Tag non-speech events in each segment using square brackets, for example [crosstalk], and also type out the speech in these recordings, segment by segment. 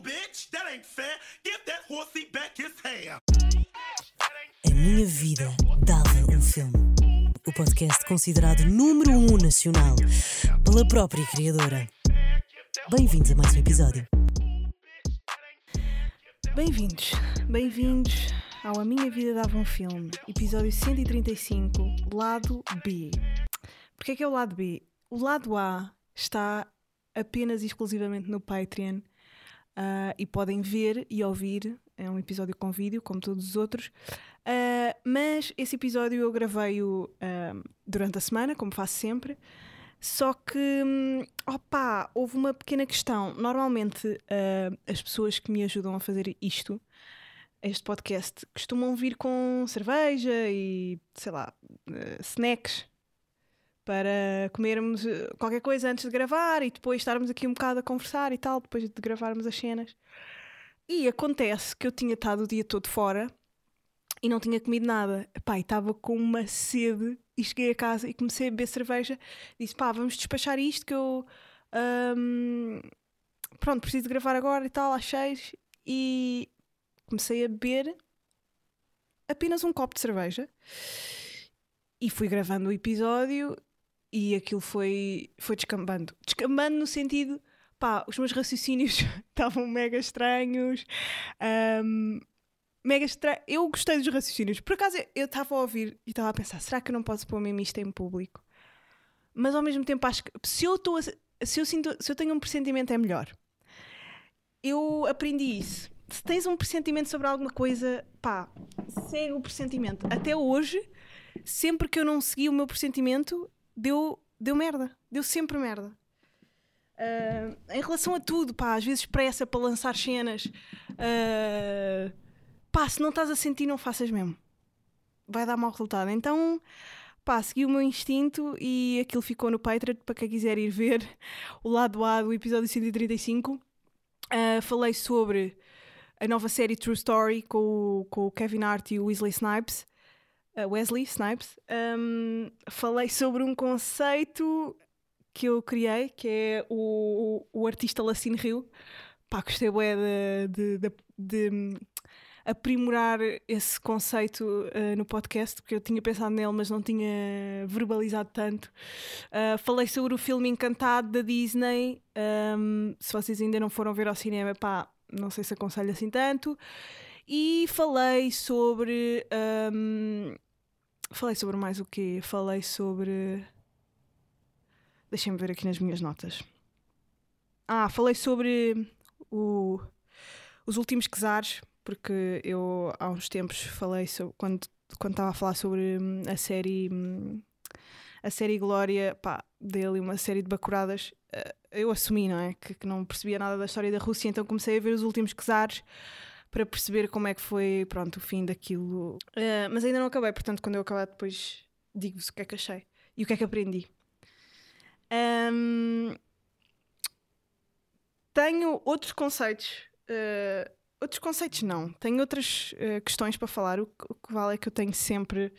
Bitch. That ain't fair. Give that horsey back his hair. A minha vida dava um filme. O podcast considerado número um nacional pela própria criadora. Bem-vindos a mais um episódio. Bem-vindos, bem-vindos ao A Minha Vida Dava um Filme, episódio 135, lado B. Porquê é que é o lado B? O lado A está apenas e exclusivamente no Patreon ah, e podem ver e ouvir, é um episódio com vídeo, como todos os outros, Ah, mas esse episódio eu gravei-o ah, durante a semana, como faço sempre, só que, hum, opa, houve uma pequena questão. Normalmente, as pessoas que me ajudam a fazer isto, este podcast, costumam vir com cerveja e, sei lá, snacks para comermos ah, qualquer coisa antes de gravar e depois estarmos aqui um bocado a conversar e tal, depois de gravarmos as cenas. E acontece que eu tinha estado o dia todo fora e não tinha comido nada. E estava com uma sede e cheguei a casa e comecei a beber cerveja. Disse, pá, vamos despachar isto que eu... hum, pronto, preciso gravar agora e tal, às seis. E comecei a beber apenas um copo de cerveja. E fui gravando o episódio e aquilo foi, foi descambando. Descambando no sentido, pá, os meus raciocínios [laughs] estavam mega estranhos. hum, mega estranho. Eu gostei dos raciocínios. Por acaso eu estava a ouvir e estava a pensar: será que eu não posso pôr mesmo isto em público? Mas ao mesmo tempo acho que se eu, estou se eu, sinto, se eu tenho um pressentimento é melhor. Eu aprendi isso. Se tens um pressentimento sobre alguma coisa, pá, segue o pressentimento. Até hoje, sempre que eu não segui o meu pressentimento, deu, deu merda. Deu sempre merda. Ah, em relação a tudo, pá, às vezes pressa para lançar cenas. ah, pá, se não estás a sentir, não faças mesmo. Vai dar mau resultado. Então, pá, segui o meu instinto e aquilo ficou no Patreon para quem quiser ir ver o lado A do episódio 135. Ah, falei sobre a nova série True Story com, o- com o Kevin Hart e o Wesley Snipes. Wesley Snipes. Ahm, falei sobre um conceito que eu criei, que é o, o artista Lacine Rio. Pá, gostei bué de, de, de- de aprimorar esse conceito ah, no podcast, porque eu tinha pensado nele, mas não tinha verbalizado tanto. Ah, falei sobre o filme Encantado da Disney. Ahm, se vocês ainda não foram ver ao cinema, pá, não sei se aconselho assim tanto. E falei sobre. Falei sobre mais o quê? Falei sobre. Deixem-me ver aqui nas minhas notas. Ah, falei sobre o- os últimos quesares, porque eu há uns tempos falei sobre, quando quando estava a falar sobre hum, a série hum, a série Glória, pá, dele uma série de bacuradas, eh, eu assumi, não é? Que, que não percebia nada da história da Rússia, então comecei a ver os últimos quesares para perceber como é que foi, pronto, o fim daquilo. Eh, mas ainda não acabei, portanto, quando eu acabar depois digo-vos o que é que achei e o que é que aprendi. Ahm, tenho outros conceitos. eh, outros conceitos não. Tenho outras eh, questões para falar. O, que- o que vale é que eu tenho sempre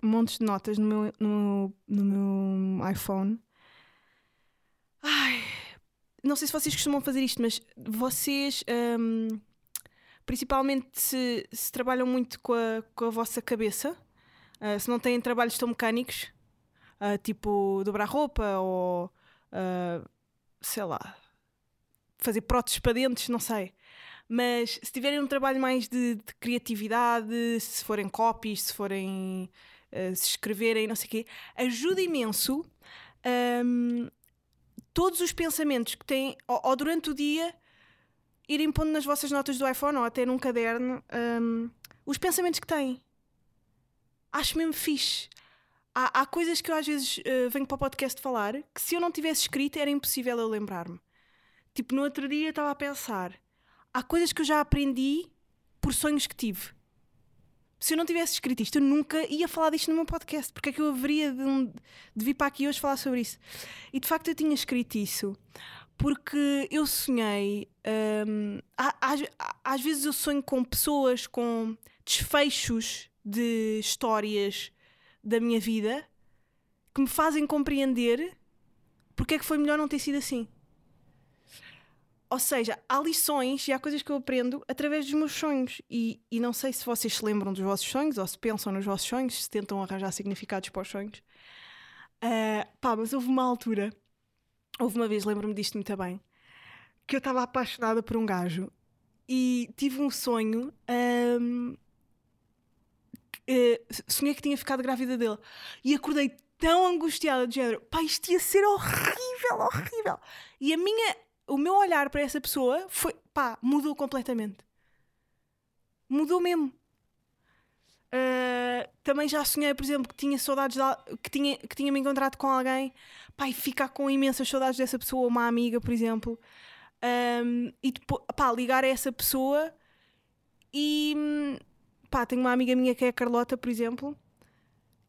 montes de notas no meu, no, no meu iPhone. Ai, não sei se vocês costumam fazer isto, mas vocês, ahm, principalmente se, se trabalham muito com a, com a vossa cabeça, ah, se não têm trabalhos tão mecânicos, ah, tipo dobrar roupa ou ah, sei lá, fazer próteses para dentes, não sei. Mas se tiverem um trabalho mais de, de criatividade, se forem copies, se forem se escreverem, não sei o quê, ajuda imenso ahm, todos os pensamentos que têm, ou, ou durante o dia, irem pondo nas vossas notas do iPhone ou até num caderno ahm, os pensamentos que têm. Acho mesmo fixe. Há, há coisas que eu às vezes eh, venho para o podcast falar que se eu não tivesse escrito era impossível eu lembrar-me. Tipo, no outro dia estava a pensar: há coisas que eu já aprendi por sonhos que tive. Se eu não tivesse escrito isto, eu nunca ia falar disto no meu podcast. Porque é que eu haveria de, um- de vir para aqui hoje falar sobre isso? E de facto eu tinha escrito isso porque eu sonhei. hum, às, às vezes eu sonho com pessoas, com desfechos de histórias da minha vida que me fazem compreender porque é que foi melhor não ter sido assim. ou seja, há lições e há coisas que eu aprendo através dos meus sonhos. E, e não sei se vocês se lembram dos vossos sonhos ou se pensam nos vossos sonhos, se tentam arranjar significados para os sonhos. Uh, pá, mas houve uma altura, houve uma vez, lembro-me disto muito bem, que eu estava apaixonada por um gajo e tive um sonho. Um, uh, sonhei que tinha ficado grávida dele e acordei tão angustiada de género, pá, isto ia ser horrível, horrível. E a minha, o meu olhar para essa pessoa foi, pá, mudou completamente. Mudou mesmo. Uh, também já sonhei, por exemplo, que tinha saudades de, que, tinha, que tinha me encontrado com alguém, e ficar com imensas saudades dessa pessoa, uma amiga, por exemplo. Um, e depois, pá, ligar a essa pessoa e pá, tenho uma amiga minha que é a Carlota, por exemplo,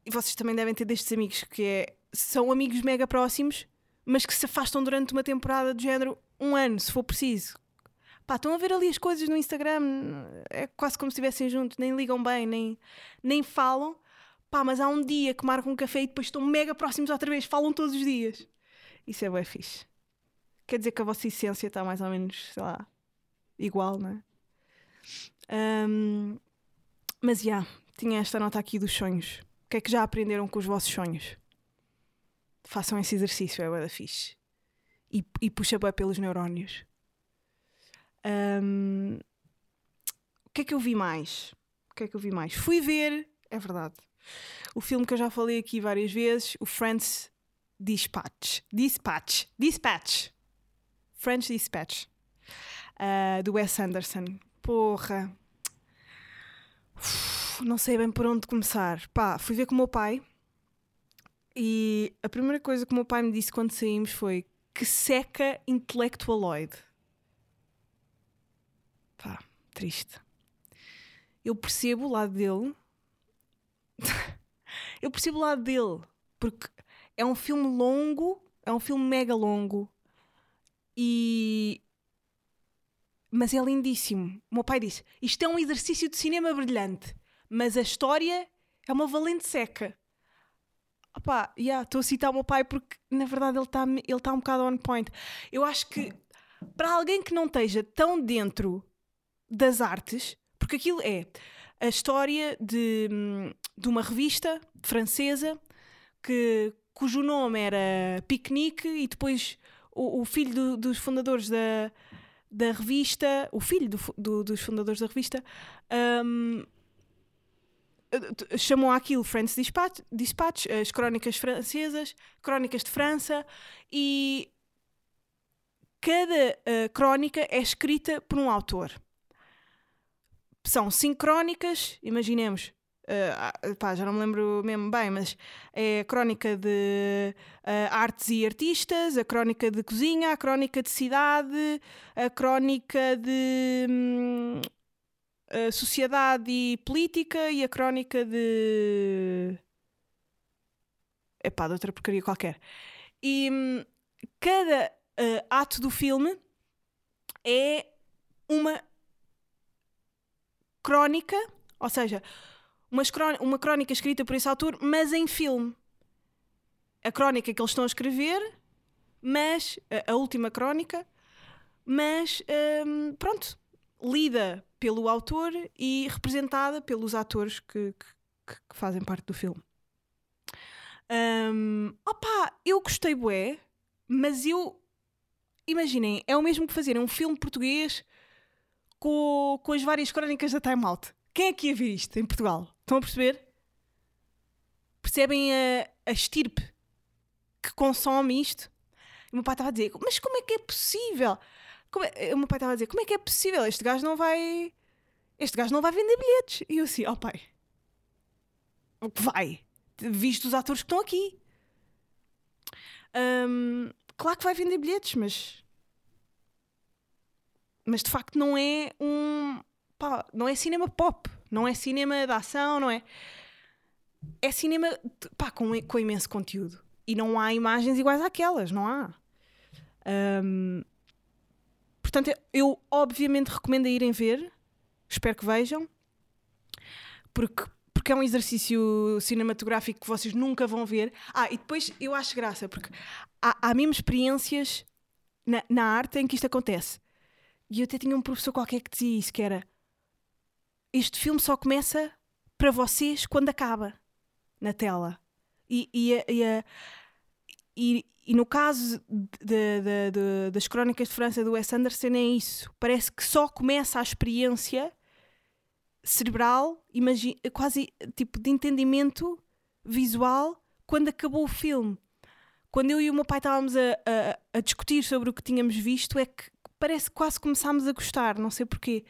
e vocês também devem ter destes amigos que é, são amigos mega próximos, mas que se afastam durante uma temporada de género um ano, se for preciso. Pá, estão a ver ali as coisas no Instagram, é quase como se estivessem juntos, nem ligam bem, nem, nem falam. Pá, mas há um dia que marcam um café e depois estão mega próximos outra vez, falam todos os dias. Isso é bem fixe. Quer dizer que a vossa essência está mais ou menos, sei lá, igual, não é? Um, mas já, yeah, tinha esta nota aqui dos sonhos. O que é que já aprenderam com os vossos sonhos? Façam esse exercício, é da fixe. E, e puxa bem pelos neurónios. Um, o que é que eu vi mais? O que é que eu vi mais? Fui ver, é verdade, o filme que eu já falei aqui várias vezes, o Friends Dispatch. Dispatch. Dispatch. French Dispatch. Uh, do Wes Anderson. Porra, não sei bem por onde começar. Pá, fui ver com o meu pai e a primeira coisa que o meu pai me disse quando saímos foi que seca intelectualoide. Pá, triste. Eu percebo o lado dele. [laughs] eu percebo o lado dele. Porque é um filme longo, é um filme mega longo. E mas é lindíssimo. O meu pai disse: Isto é um exercício de cinema brilhante, mas a história é uma valente seca. Opá, yeah, estou a citar o meu pai porque na verdade ele está ele tá um bocado on point. Eu acho que para alguém que não esteja tão dentro das artes, porque aquilo é a história de, de uma revista francesa que, cujo nome era Piquenique e depois o, o filho do, dos fundadores da, da revista, o filho do, do, dos fundadores da revista, um, chamou aquilo Friends Dispatch, Dispatch, as crónicas francesas, crónicas de França, e cada uh, crónica é escrita por um autor. São cinco crónicas, imaginemos, Uh, pá, já não me lembro mesmo bem, mas é a crónica de uh, artes e artistas, a crónica de cozinha, a crónica de cidade, a crónica de hum, sociedade e política e a crónica de. Epá, de outra porcaria qualquer. E hum, cada uh, ato do filme é uma crónica, ou seja, uma crónica escrita por esse autor, mas em filme. A crónica que eles estão a escrever, mas a, última crónica, mas hum, pronto, lida pelo autor e representada pelos atores que, que, que fazem parte do filme. Um, opa, eu gostei bué, mas eu imaginem, é o mesmo que fazer um filme português com, com as várias crónicas da Time Out. Quem é que ia ver isto em Portugal? Estão a perceber? Percebem a, a estirpe que consome isto? E o meu pai estava a dizer: Mas como é que é possível? Como é... O meu pai estava a dizer: Como é que é possível? Este gajo não vai. Este gajo não vai vender bilhetes. E eu assim: Ó oh, pai, o que vai? Visto os atores que estão aqui. Um, claro que vai vender bilhetes, mas. Mas de facto não é um pá, não é cinema pop, não é cinema de ação, não é. É cinema pá, com, com imenso conteúdo. E não há imagens iguais àquelas, não há. Um, portanto, eu obviamente recomendo a irem ver, espero que vejam, porque, porque é um exercício cinematográfico que vocês nunca vão ver. Ah, e depois eu acho graça, porque há, há mesmo experiências na, na arte em que isto acontece E eu até tinha um professor qualquer que dizia isso, que era este filme só começa para vocês quando acaba na tela. E, e, e, e- e no caso de- de- de- das Crónicas de França do Wes Anderson é isso. Parece que só começa a experiência cerebral, quase tipo de entendimento visual quando acabou o filme. Quando eu e o meu pai estávamos a, a- a discutir sobre o que tínhamos visto, é que parece que quase começámos a gostar, não sei porquê.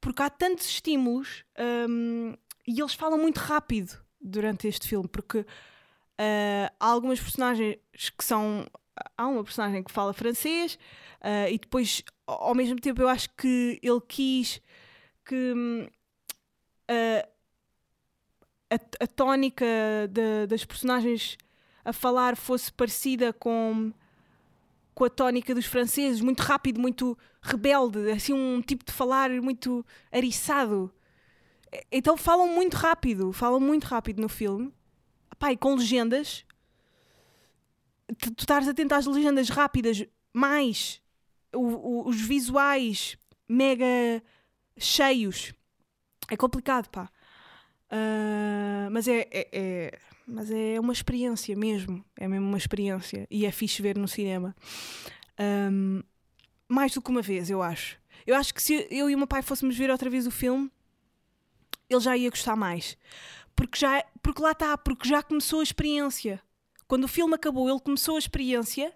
Porque há tantos estímulos hum, e eles falam muito rápido durante este filme, porque ah, há algumas personagens que são. Há uma personagem que fala francês ah, e depois, ao mesmo tempo, eu acho que ele quis que hum, a, a, tónica da- das personagens a falar fosse parecida com, com a tónica dos franceses, muito rápido, muito rebelde, assim um tipo de falar muito ariçado. Então falam muito rápido, falam muito rápido no filme. E com legendas. Tu, estares atento às legendas rápidas, mais o- o- os visuais mega cheios. É complicado, pá. Ah, mas é, é- é- mas é uma experiência mesmo. É mesmo uma experiência. E é fixe ver no cinema. Ahm, mais do que uma vez, eu acho. Eu acho que se eu e o meu pai fôssemos ver outra vez o filme, ele já ia gostar mais. Porque, já, porque lá está, porque já começou a experiência. Quando o filme acabou, ele começou a experiência,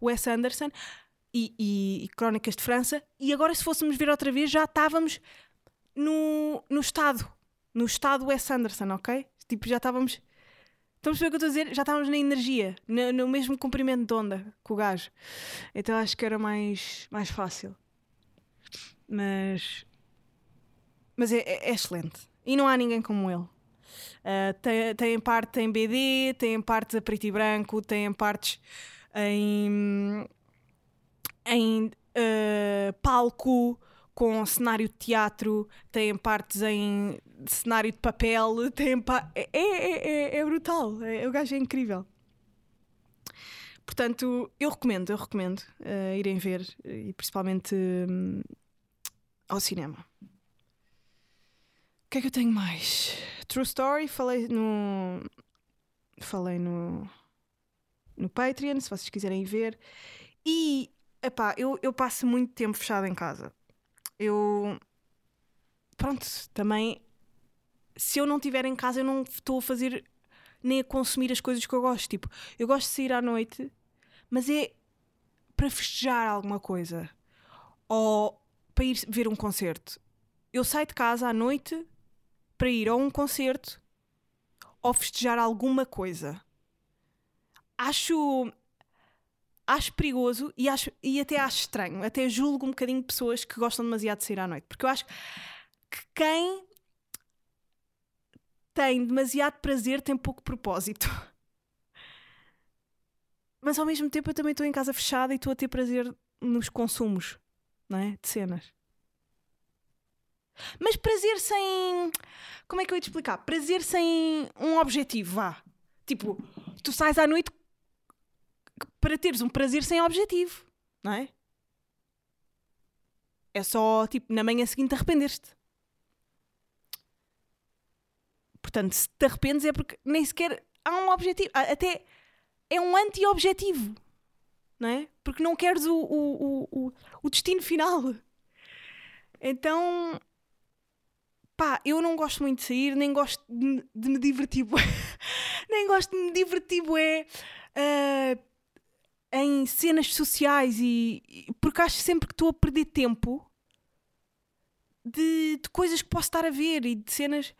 Wes Anderson, e, e- e Crónicas de França, e agora se fôssemos ver outra vez, já estávamos no, no estado. No estado Wes Anderson, ok? Tipo, já estávamos. Estamos a ver o que eu estou a dizer? Já estávamos na energia, no, no mesmo comprimento de onda com o gajo. Então acho que era mais, mais fácil. Mas. Mas é, é- é excelente. E não há ninguém como ele. Ah, tem, tem parte em BD, tem partes a preto e branco, tem partes em, em ah, palco, com cenário de teatro, tem partes em cenário de papel, [laughs] tem pa- é, é, é, é brutal. É, o gajo é incrível. Portanto, eu recomendo, eu recomendo ah, irem ver, e principalmente hum, ao cinema. O que é que eu tenho mais? True Story, falei no. Falei no. No Patreon, se vocês quiserem ver. E, epá, eu, eu passo muito tempo fechado em casa. Eu. Pronto, também. Se eu não estiver em casa, eu não estou a fazer. nem a consumir as coisas que eu gosto. Tipo, eu gosto de sair à noite, mas é para festejar alguma coisa. Ou para ir ver um concerto. Eu saio de casa à noite para ir a um concerto ou festejar alguma coisa. Acho acho perigoso e, acho, e até acho estranho. Até julgo um bocadinho pessoas que gostam demasiado de sair à noite. Porque eu acho que quem tem demasiado prazer tem pouco propósito. [laughs] Mas ao mesmo tempo eu também estou em casa fechada e estou a ter prazer nos consumos não é? de cenas. Mas prazer sem. Como é que eu ia te explicar? Prazer sem um objetivo, vá. Tipo, tu sais à noite para teres um prazer sem objetivo, não é? É só, tipo, na manhã seguinte arrepender-te. Portanto, se te arrependes é porque nem sequer há um objetivo. Até é um anti-objetivo, não é? Porque não queres o, o, o, o, destino final. Então, pá, eu não gosto muito de sair, nem gosto de, de me divertir. [laughs] nem gosto de me divertir, bué, ah, em cenas sociais e, e- porque acho sempre que estou a perder tempo de, de coisas que posso estar a ver e de cenas.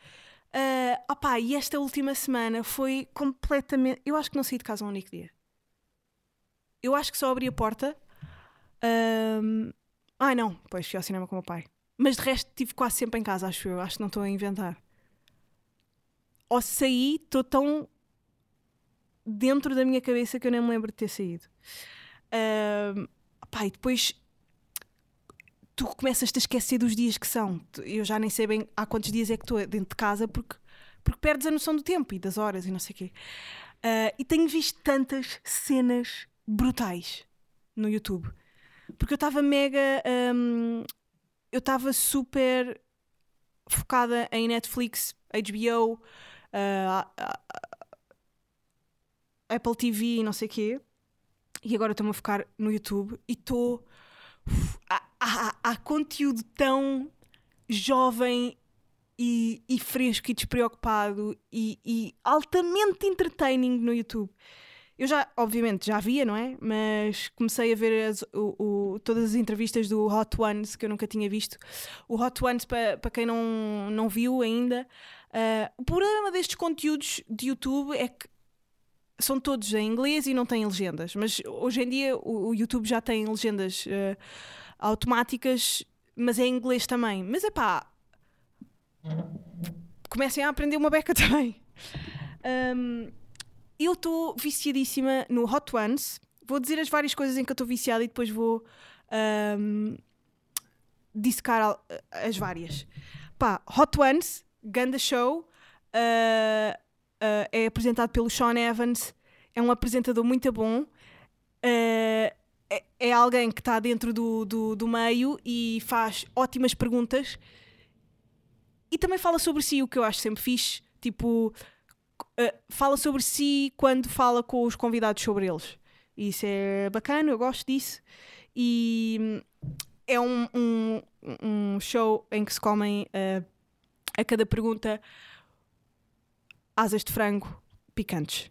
ah opá, e esta última semana foi completamente. Eu acho que não saí de casa um único dia. Eu acho que só abri a porta. ahm, Ai não, pois fui ao cinema com o meu pai. Mas de resto estive quase sempre em casa, acho eu. Acho que não estou a inventar. Ou saí, estou tão dentro da minha cabeça que eu nem me lembro de ter saído. E depois tu começas-te a esquecer dos dias que são. Eu já nem sei bem há quantos dias é que estou dentro de casa porque, porque perdes a noção do tempo e das horas e não sei o quê. Ah, e tenho visto tantas cenas brutais no YouTube. porque eu estava mega. hum, eu estava super focada em Netflix, HBO, ah, ah, ah, Apple TV e não sei o quê. E agora estou-me a focar no YouTube e estou. Há, conteúdo tão jovem e, e fresco e despreocupado e, e altamente entertaining no YouTube. Eu já, obviamente, já via, não é? Mas comecei a ver as- o- o- todas as entrevistas do Hot Ones que eu nunca tinha visto. O Hot Ones, para quem não, não viu ainda, ah, o problema destes conteúdos de YouTube é que são todos em inglês e não têm legendas. Mas hoje em dia o, o YouTube já tem legendas ah, automáticas, mas é em inglês também. Mas é pá, comecem a aprender uma beca [laughs] também. Um, eu estou viciadíssima no Hot Ones. Vou dizer as várias coisas em que eu estou viciada e depois vou um, dissecar al- as várias. Pá, Hot Ones, Ganda Show, uh, uh, é apresentado pelo Sean Evans, é um apresentador muito bom. Uh, é, é alguém que está dentro do, do, do meio e faz ótimas perguntas e também fala sobre si, o que eu acho sempre fixe. Tipo, uh, fala sobre si quando fala com os convidados sobre eles. Isso é bacana, eu gosto disso. E hum, é um, um, um show em que se comem a cada pergunta asas de frango picantes.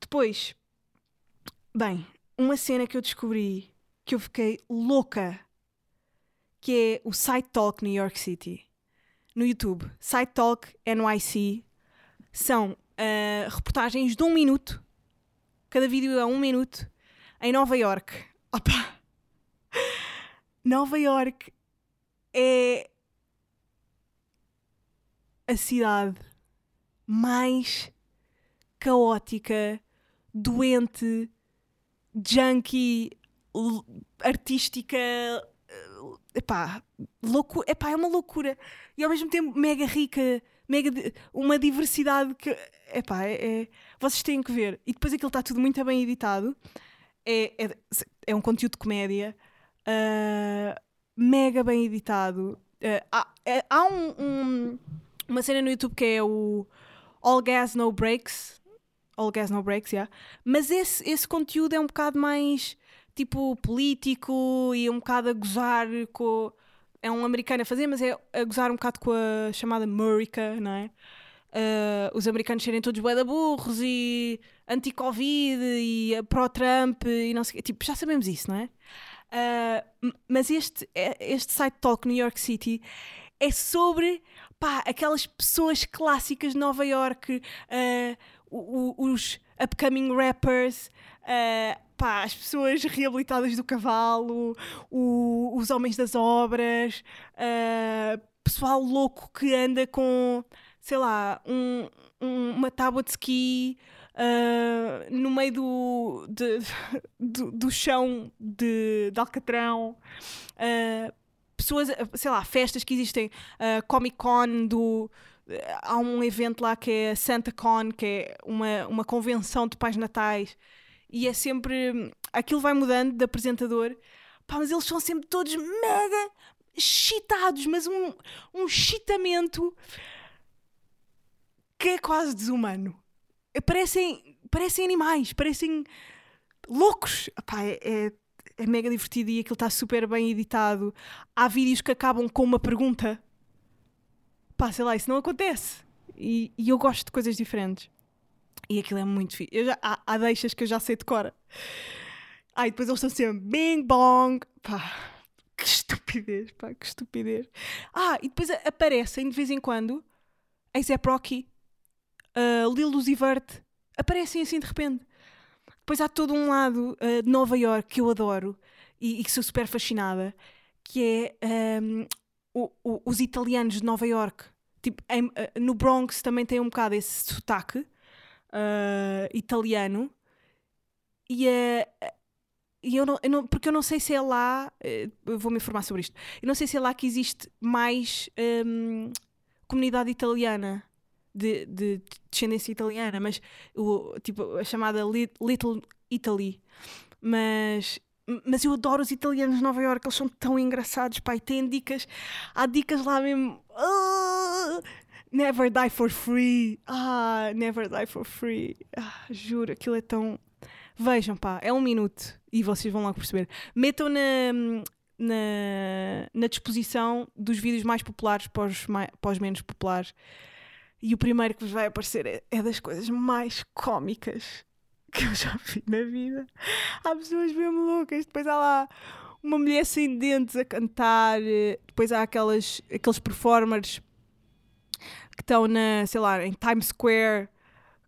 Depois, bem, uma cena que eu descobri que eu fiquei louca, que é o Side Talk New York City no YouTube, Side Talk NYC, são ah, reportagens de um minuto, cada vídeo é um minuto, em Nova York. [laughs] Opa! Nova York é a cidade mais caótica, doente, junkie, artística, eh, epá, louco, epá, é uma loucura e ao mesmo tempo mega rica, mega uma diversidade que epá, é, é- vocês têm que ver. E depois aquilo está tudo muito bem editado. É, é, é um conteúdo de comédia, ah, mega bem editado. Ah, há há um- um- uma cena no YouTube que é o All Gas No Breaks. All Gas No Breaks, yeah. Mas esse, esse conteúdo é um bocado mais tipo político e um bocado a gozar com. É um americano a fazer, mas é a gozar um bocado com a chamada Murica, não é? Ah, os americanos serem todos bué burros e anti-Covid e pró-Trump e não sei o. Tipo, já sabemos isso, não é? M- mas este, é- este site talk New York City é sobre pá, aquelas pessoas clássicas de Nova York, o- os upcoming rappers, ah, pá, as pessoas reabilitadas do cavalo, o- os homens das obras, ah, pessoal louco que anda com, sei lá, um- um- uma tábua de ski. ah, no meio do, de- [laughs] do, do chão de, de Alcatrão, ah, pessoas, sei lá, festas que existem, ah, Comic Con do. Há um evento lá que é Santa Con, que é uma, uma convenção de pais natais, e é sempre. Aquilo vai mudando de apresentador, pá, mas eles são sempre todos mega chitados, mas um, um chitamento que é quase desumano. Parecem, parecem animais, parecem loucos. Pá, é, é, é mega divertido e aquilo está super bem editado. Há vídeos que acabam com uma pergunta. Pá, sei lá, isso não acontece. E, e eu gosto de coisas diferentes. E aquilo é muito fixe. Eu já, há, há deixas que eu já sei de cor. E depois eles estão sempre bing bong. Pá, que estupidez, pá, que estupidez. Ah, e depois a- aparecem de vez em quando A$AP Rocky, uh, Lil Uzi Vert, aparecem assim de repente. Depois há todo um lado uh, de Nova York que eu adoro e, e que sou super fascinada, que é um, o- o- os italianos de Nova York. Tipo, em- uh, no Bronx também tem um bocado esse sotaque uh, italiano. E, uh, e eu não, eu não- porque eu não sei se é lá, eh, eu vou me informar sobre isto. Eu não sei se é lá que existe mais hum, comunidade italiana de, de descendência italiana, mas o, tipo, a chamada Li- Little Italy. Mas, mas eu adoro os italianos de Nova Iorque, eles são tão engraçados, pá, e têm dicas, há dicas lá mesmo. Ah, never die for free. Ah, never die for free. Ah, juro, aquilo é tão. Vejam, pá, é um minuto e vocês vão logo perceber. Metam na, na, na disposição dos vídeos mais populares para os, mai- para os menos populares. E o primeiro que vos vai aparecer é, é das coisas mais cómicas que eu já vi na vida. Há pessoas mesmo loucas. Depois há lá uma mulher sem dentes a cantar. eh, Depois há aquelas, aqueles performers que estão na, sei lá, em Times Square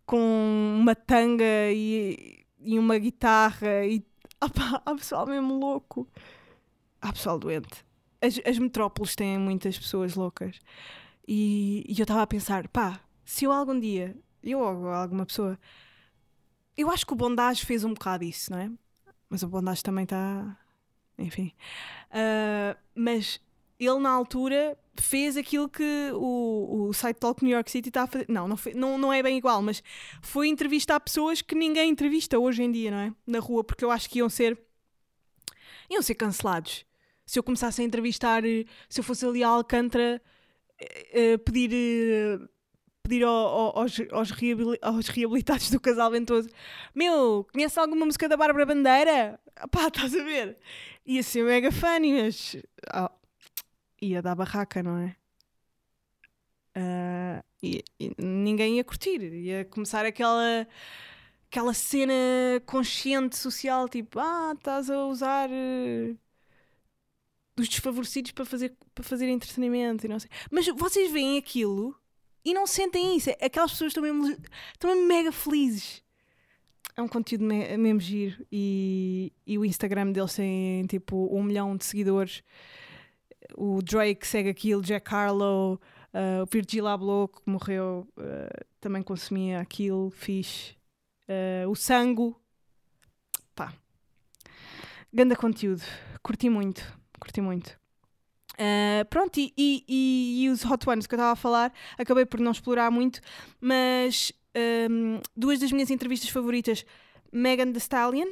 com uma tanga e, e uma guitarra e opá, há pessoal mesmo louco. Há pessoal doente. As, as metrópoles têm muitas pessoas loucas. E, e eu estava a pensar, pá, se eu algum dia, eu ou alguma pessoa, eu acho que o Bondage fez um bocado isso, não é? Mas o Bondage também está. Enfim. Ah, mas ele, na altura, fez aquilo que o, o site Talk New York City está a fazer. Não, não, foi- não, não é bem igual, mas foi entrevistar pessoas que ninguém entrevista hoje em dia, não é? Na rua, porque eu acho que iam ser. iam ser cancelados. Se eu começasse a entrevistar, se eu fosse ali a Alcântara, eh, eh, pedir. eh, pedir ao- ao- aos, aos, aos reabilitados do casal ventoso meu, conhece alguma música da Bárbara Bandeira? Pá, [laughs] estás a ver? Ia ser mega funny, mas ah, ia dar barraca, não é? Ah, e, e ninguém ia curtir, ia começar aquela aquela cena consciente social, tipo, ah, estás a usar os desfavorecidos para fazer, para fazer entretenimento e não sei. Mas vocês veem aquilo e não sentem isso. Aquelas pessoas estão mesmo, estão mesmo mega felizes. É um conteúdo me- mesmo giro e, e o Instagram deles tem tipo um milhão de seguidores. O Drake segue aquilo, Jack Harlow, uh, o Virgil Abloh, que morreu, uh, também consumia aquilo, fixe. Uh, o Sango, pá, ganda conteúdo, curti muito, curti muito. Uh, pronto, e, e- e- os Hot Ones que eu estava a falar, acabei por não explorar muito, mas um, duas das minhas entrevistas favoritas, Megan Thee Stallion,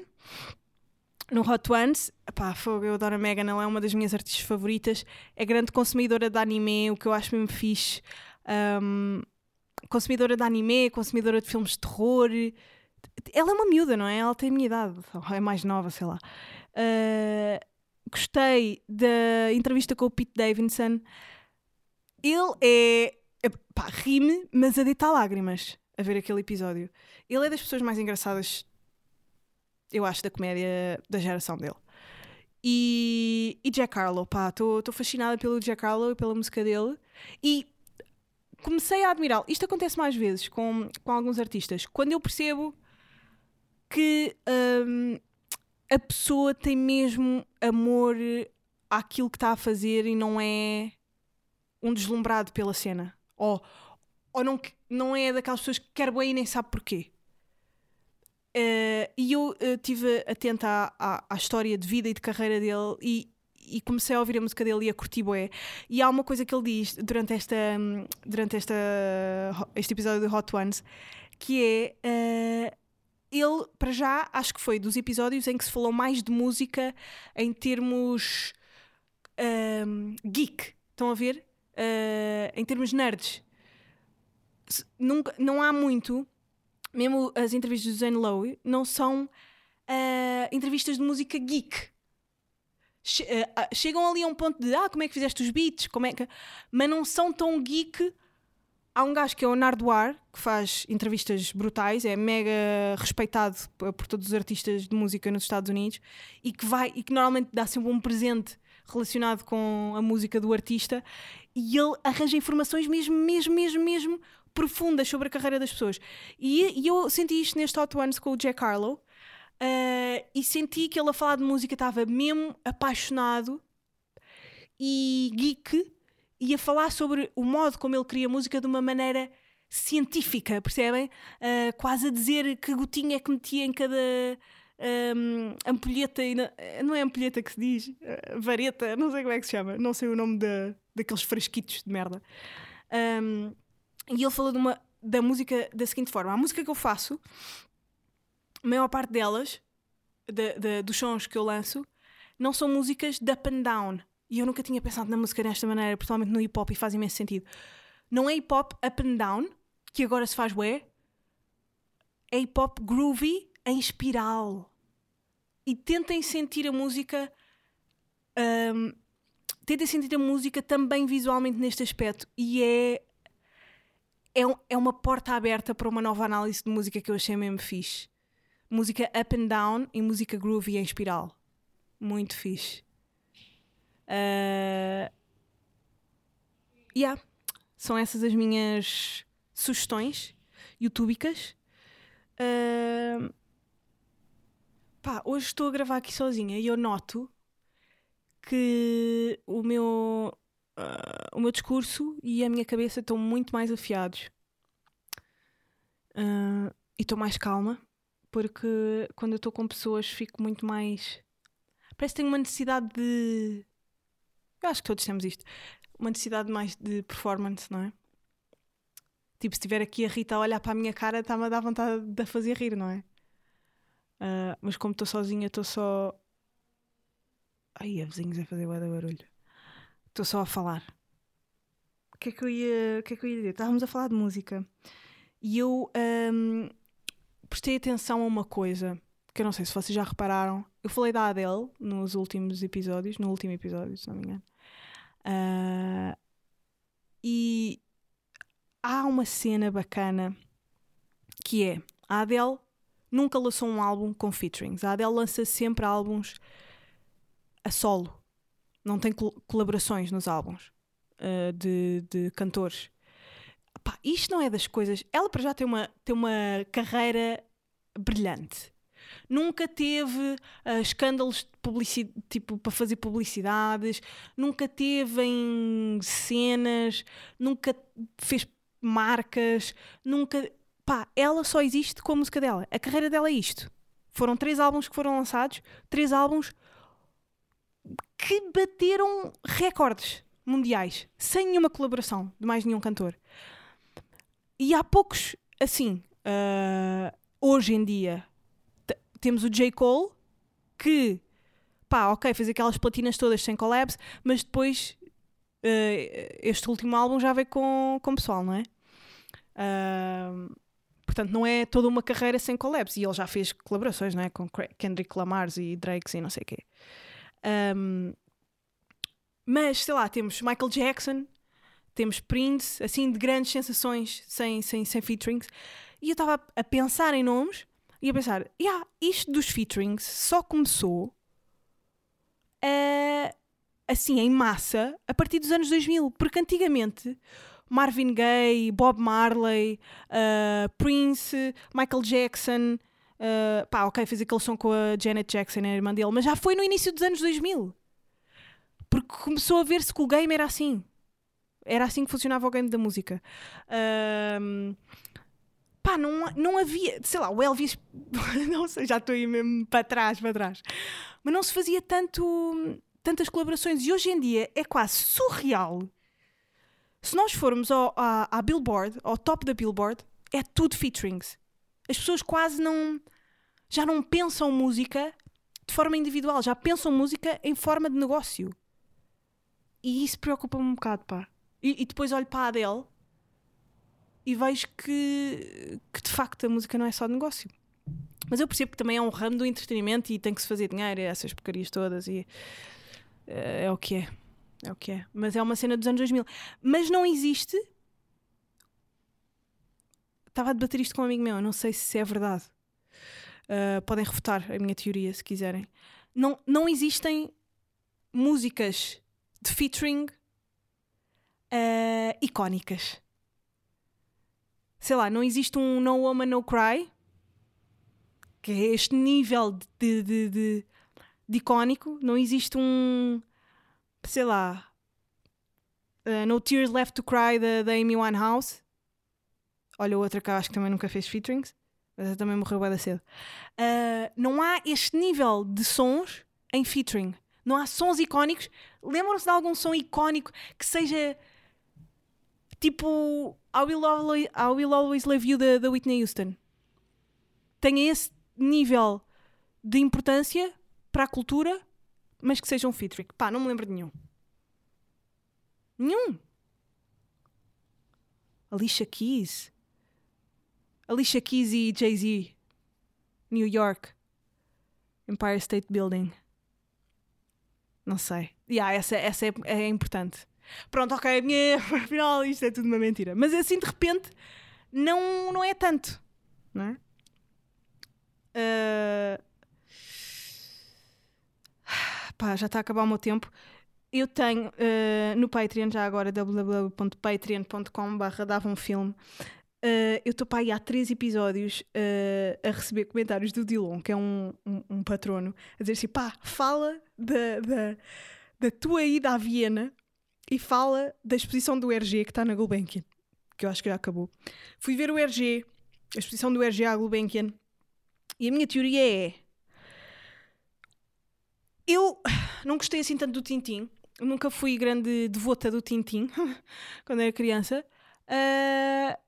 no Hot Ones, pá, fogo, eu adoro a Megan, ela é uma das minhas artistas favoritas, é grande consumidora de anime, o que eu acho mesmo fixe, um, consumidora de anime, consumidora de filmes de terror, ela é uma miúda, não é? Ela tem a minha idade, é mais nova, sei lá. Uh, gostei da entrevista com o Pete Davidson. Ele é. é, pá, rime, mas a deitar lágrimas a ver aquele episódio. Ele é das pessoas mais engraçadas, eu acho, da comédia da geração dele. E, e Jack Harlow, pá, estou fascinada pelo Jack Harlow e pela música dele. E comecei a admirá-lo. Isto acontece mais vezes com, com alguns artistas. Quando eu percebo que hum, a pessoa tem mesmo amor àquilo que está a fazer e não é um deslumbrado pela cena. Ou, ou não, não é daquelas pessoas que quer bem e nem sabe porquê. Eh, e eu estive atenta à, à, à história de vida e de carreira dele e, e comecei a ouvir a música dele e a curtir bué. E há uma coisa que ele diz durante, esta, hum, durante esta, este episódio do Hot Ones que é eh, ele, para já, acho que foi dos episódios em que se falou mais de música em termos hum, geek. Estão a ver? Uh, em termos nerds. Nunca, não há muito, mesmo as entrevistas do Zane Lowe, não são uh, entrevistas de música geek. Uh, ah, chegam ali a um ponto de ah, como é que fizeste os beats, como é que... mas não são tão geek há um gajo que é o Nardoar, que faz entrevistas brutais, é mega respeitado por todos os artistas de música nos Estados Unidos e que vai e que normalmente dá sempre um presente relacionado com a música do artista e ele arranja informações mesmo, mesmo, mesmo, mesmo profundas sobre a carreira das pessoas. E, e eu senti isto neste Hot Ones com o Jack Harlow eh, e senti que ele a falar de música estava mesmo apaixonado e geek e a falar sobre o modo como ele cria música de uma maneira científica, percebem? Ah, quase a dizer que gotinha é que metia em cada ahm, ampulheta, e na- não é ampulheta que se diz, ah, vareta, não sei como é que se chama, não sei o nome da, daqueles frasquitos de merda. Ahm, e ele falou de uma, da música da seguinte forma: a música que eu faço, a maior parte delas de- de- dos sons que eu lanço não são músicas de up and down. E eu nunca tinha pensado na música desta maneira, principalmente no hip hop, e faz imenso sentido. Não é hip hop up and down, que agora se faz bué, é hip hop groovy em espiral. E tentem sentir a música. hum, tentem sentir a música também visualmente neste aspecto. E é. É, um- é uma porta aberta para uma nova análise de música que eu achei mesmo fixe. Música up and down e música groovy em espiral. Muito fixe. Uh, yeah. São essas as minhas sugestões youtubicas. Uh, pá, hoje estou a gravar aqui sozinha e eu noto que o meu, ah, o meu discurso e a minha cabeça estão muito mais afiados. Ah, e estou mais calma, porque quando eu estou com pessoas fico muito mais. Parece que tenho uma necessidade de. Eu acho que todos temos isto. Uma necessidade mais de performance, não é? Tipo, se estiver aqui a Rita a olhar para a minha cara, está-me a dar vontade de a fazer rir, não é? Ah, mas como estou sozinha, estou só. Ai, a vizinhos a fazer bué de barulho. Estou só a falar. O que é que eu ia, que é que eu ia dizer? Estávamos a falar de música. E eu ahm, prestei atenção a uma coisa que eu não sei se vocês já repararam. Eu falei da Adele nos últimos episódios, no último episódio, se não me engano. Ah, e há uma cena bacana que é a Adele nunca lançou um álbum com featurings. A Adele lança sempre álbuns a solo. Não tem col- colaborações nos álbuns uh, de, de cantores. Pá, isto não é das coisas. Ela para já tem uma, tem uma carreira brilhante. Nunca teve uh, escândalos tipo, para fazer publicidades, nunca teve em cenas, nunca fez marcas, nunca. Pá, ela só existe com a música dela. A carreira dela é isto. Foram três álbuns que foram lançados, três álbuns que bateram recordes mundiais, sem nenhuma colaboração de mais nenhum cantor. E há poucos, assim, ah, hoje em dia, temos o J. Cole, que, pá, ok, fez aquelas platinas todas sem collabs, mas depois ah, este último álbum já veio com, com pessoal, não é? Ah, portanto, não é toda uma carreira sem collabs. E ele já fez colaborações, não é? Com Kendrick Lamars e Drakes e não sei o quê. Um, mas, sei lá, temos Michael Jackson, temos Prince, assim, de grandes sensações sem, sem, sem featurings. E eu estava a pensar em nomes e a pensar, yeah, isto dos featurings só começou a- assim, em massa, a partir dos anos 2000. Porque antigamente Marvin Gaye, Bob Marley, uh, Prince, Michael Jackson, Uh, pá, ok, fez aquele som com a Janet Jackson, a irmã dele, mas já foi no início dos anos 2000. Porque começou a ver-se que o game era assim. Era assim que funcionava o game da música. Ahm, pá, não, não havia, sei lá, o Elvis, [laughs] não sei, já estou aí mesmo para trás, para trás. Mas não se fazia tanto, tantas colaborações e hoje em dia é quase surreal. Se nós formos ao, à, à Billboard, ao top da Billboard, é tudo featurings. As pessoas quase não. já não pensam música de forma individual, já pensam música em forma de negócio. E isso preocupa-me um bocado, pá. E, e depois olho para a Adele e vejo que, que de facto a música não é só negócio. Mas eu percebo que também é um ramo do entretenimento e tem que se fazer dinheiro, essas porcarias todas, e eh, é o que é. É o que é. Mas é uma cena dos anos 2000. Mas não existe estava a debater isto com um amigo meu, eu não sei se é verdade. Uh, podem refutar a minha teoria se quiserem. Não, não existem músicas de featuring uh, icónicas. Sei lá, não existe um No Woman No Cry, que é este nível de, de, de, de icónico. Não existe um, sei lá, uh, No Tears Left to Cry da, Amy Winehouse. Olha, outra que acho que também nunca fez featurings, mas também morreu bem cedo. Uh, não há este nível de sons em featuring. Não há sons icónicos. Lembram-se de algum som icónico que seja tipo I Will Always, I Will Always Love You da, Whitney Houston? Tenha esse nível de importância para a cultura, mas que sejam featuring. Pá, não me lembro de nenhum. Nenhum. Alicia Keys. Alicia Keys e Jay-Z. New York. Empire State Building. Não sei. Yeah, essa essa é, é importante. Pronto, ok, minha, [laughs] afinal isto é tudo uma mentira. Mas assim de repente não, não é tanto. Não é? Ah, pá, já está a acabar o meu tempo. Eu tenho ah, no Patreon, já agora, www.patreon.com.br dava um filme. ah, eu estou para aí há três episódios ah, a receber comentários do Dilon, que é um, um, um patrono, a dizer assim: pá, fala da, da, da tua ida à Viena e fala da exposição do RG que está na Gulbenkian, que eu acho que já acabou. Fui ver o RG, a exposição do RG à Gulbenkian, e a minha teoria é. Eu não gostei assim tanto do Tintim. Nunca fui grande devota do Tintim [laughs] quando era criança. Ah,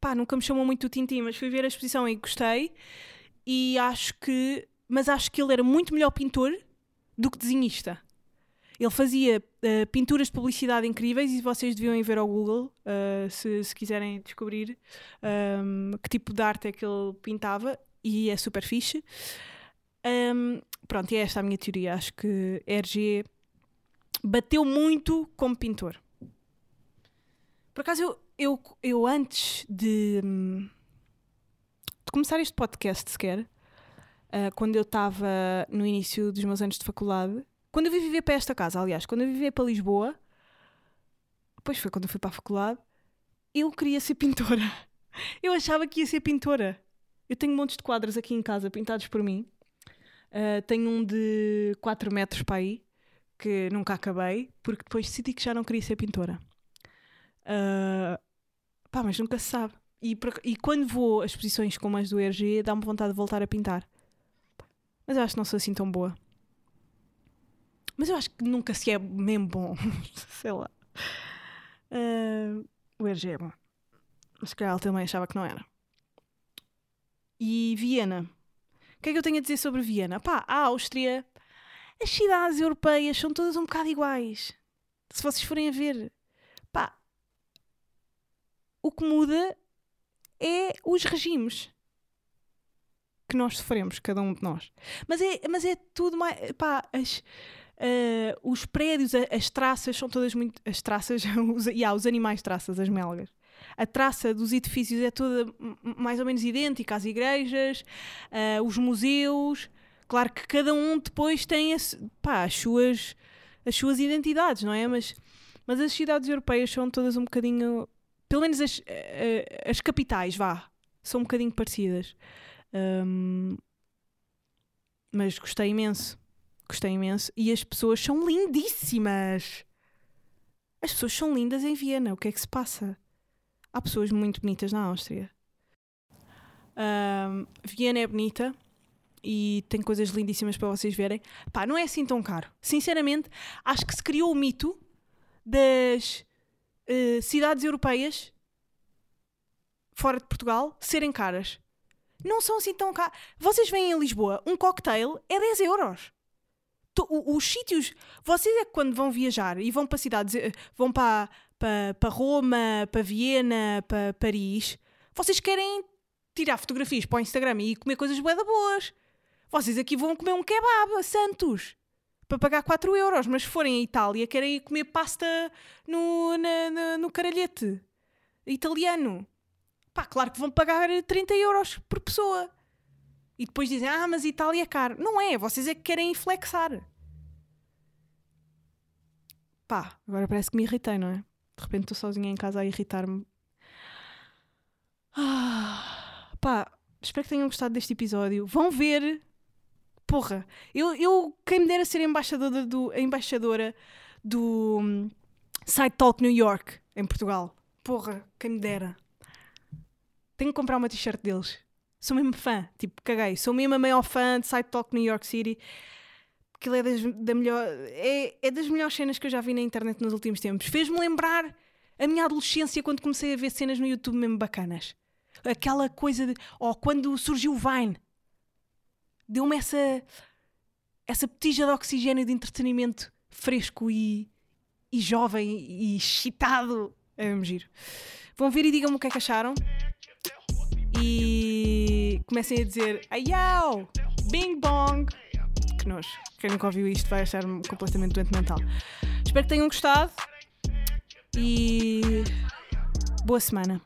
pá, nunca me chamou muito o Tintim, mas fui ver a exposição e gostei. E acho que. Mas acho que ele era muito melhor pintor do que desenhista. Ele fazia ah, pinturas de publicidade incríveis e vocês deviam ver ao Google ah, se, se quiserem descobrir ahm, que tipo de arte é que ele pintava e é super fixe. Ahm, pronto, e é esta a minha teoria. Acho que RG bateu muito como pintor. Por acaso, eu, eu, eu antes de, de começar este podcast sequer, ah, quando eu estava no início dos meus anos de faculdade, quando eu vim viver para esta casa, aliás, quando eu vim viver para Lisboa, depois foi quando eu fui para a faculdade, eu queria ser pintora. [laughs] Eu achava que ia ser pintora. Eu tenho montes de quadros aqui em casa pintados por mim. Uh, tenho um de 4 metros para aí, que nunca acabei, porque depois decidi que já não queria ser pintora. Uh, pá, mas nunca se sabe. E, e quando vou a exposições como as do ERG, dá-me vontade de voltar a pintar. Mas acho que não sou assim tão boa. Mas eu acho que nunca se é mesmo bom. [laughs] Sei lá. Uh, o ERG é bom. Mas se calhar ele também achava que não era. E Viena. O que é que eu tenho a dizer sobre Viena? Pá, a Áustria, as cidades europeias são todas um bocado iguais. Se vocês forem a ver, pá, o que muda é os regimes que nós sofremos, cada um de nós. Mas é, mas é tudo mais. Pá, as, eh, os prédios, as traças são todas muito. As traças, [laughs] os, yeah, os animais traças, as melgas. A traça dos edifícios é toda mais ou menos idêntica às igrejas, eh, os museus. Claro que cada um depois tem as, pá, as, suas, as suas identidades, não é? Mas, mas as cidades europeias são todas um bocadinho. Pelo menos as, as capitais, vá, são um bocadinho parecidas. Ahm, mas gostei imenso. Gostei imenso. E as pessoas são lindíssimas. As pessoas são lindas em Viena. O que é que se passa? Há pessoas muito bonitas na Áustria. Ahm, Viena é bonita e tem coisas lindíssimas para vocês verem. Pá, não é assim tão caro. Sinceramente, acho que se criou o mito das eh, cidades europeias fora de Portugal serem caras. Não são assim tão caras. Vocês vêm em Lisboa, um cocktail é 10 euros. Os sítios. Vocês é que quando vão viajar e vão para cidades. eh, vão para, para, para Roma, para Viena, para Paris. Vocês querem tirar fotografias para o Instagram e comer coisas bué boas. Vocês aqui vão comer um kebab a Santos para pagar 4 euros, mas se forem à Itália querem ir comer pasta no, na- na- no caralhete italiano. Pá, claro que vão pagar 30 euros por pessoa. E depois dizem, ah, mas Itália é caro. Não é, vocês é que querem flexar. Pá, agora parece que me irritei, não é? De repente estou sozinha em casa a irritar-me. Ah, pá, espero que tenham gostado deste episódio. Vão ver. Porra, eu, eu quem me dera ser embaixadora do, embaixadora do hum, Side Talk New York, em Portugal. Porra, quem me dera. Tenho que comprar uma t-shirt deles. Sou mesmo fã, tipo, caguei. Sou mesmo a maior fã de Side Talk New York City. Aquilo é das, da melhor, é, é das melhores cenas que eu já vi na internet nos últimos tempos. Fez-me lembrar a minha adolescência quando comecei a ver cenas no YouTube mesmo bacanas. Aquela coisa de. Oh, quando surgiu o Vine. deu-me essa, essa petija de oxigênio de entretenimento fresco e, e jovem e excitado. É mesmo giro. Vão ver e digam-me o que é que acharam. E comecem a dizer Ayau! Bing bong! Quem nunca ouviu isto vai achar completamente doente mental. Espero que tenham gostado e boa semana.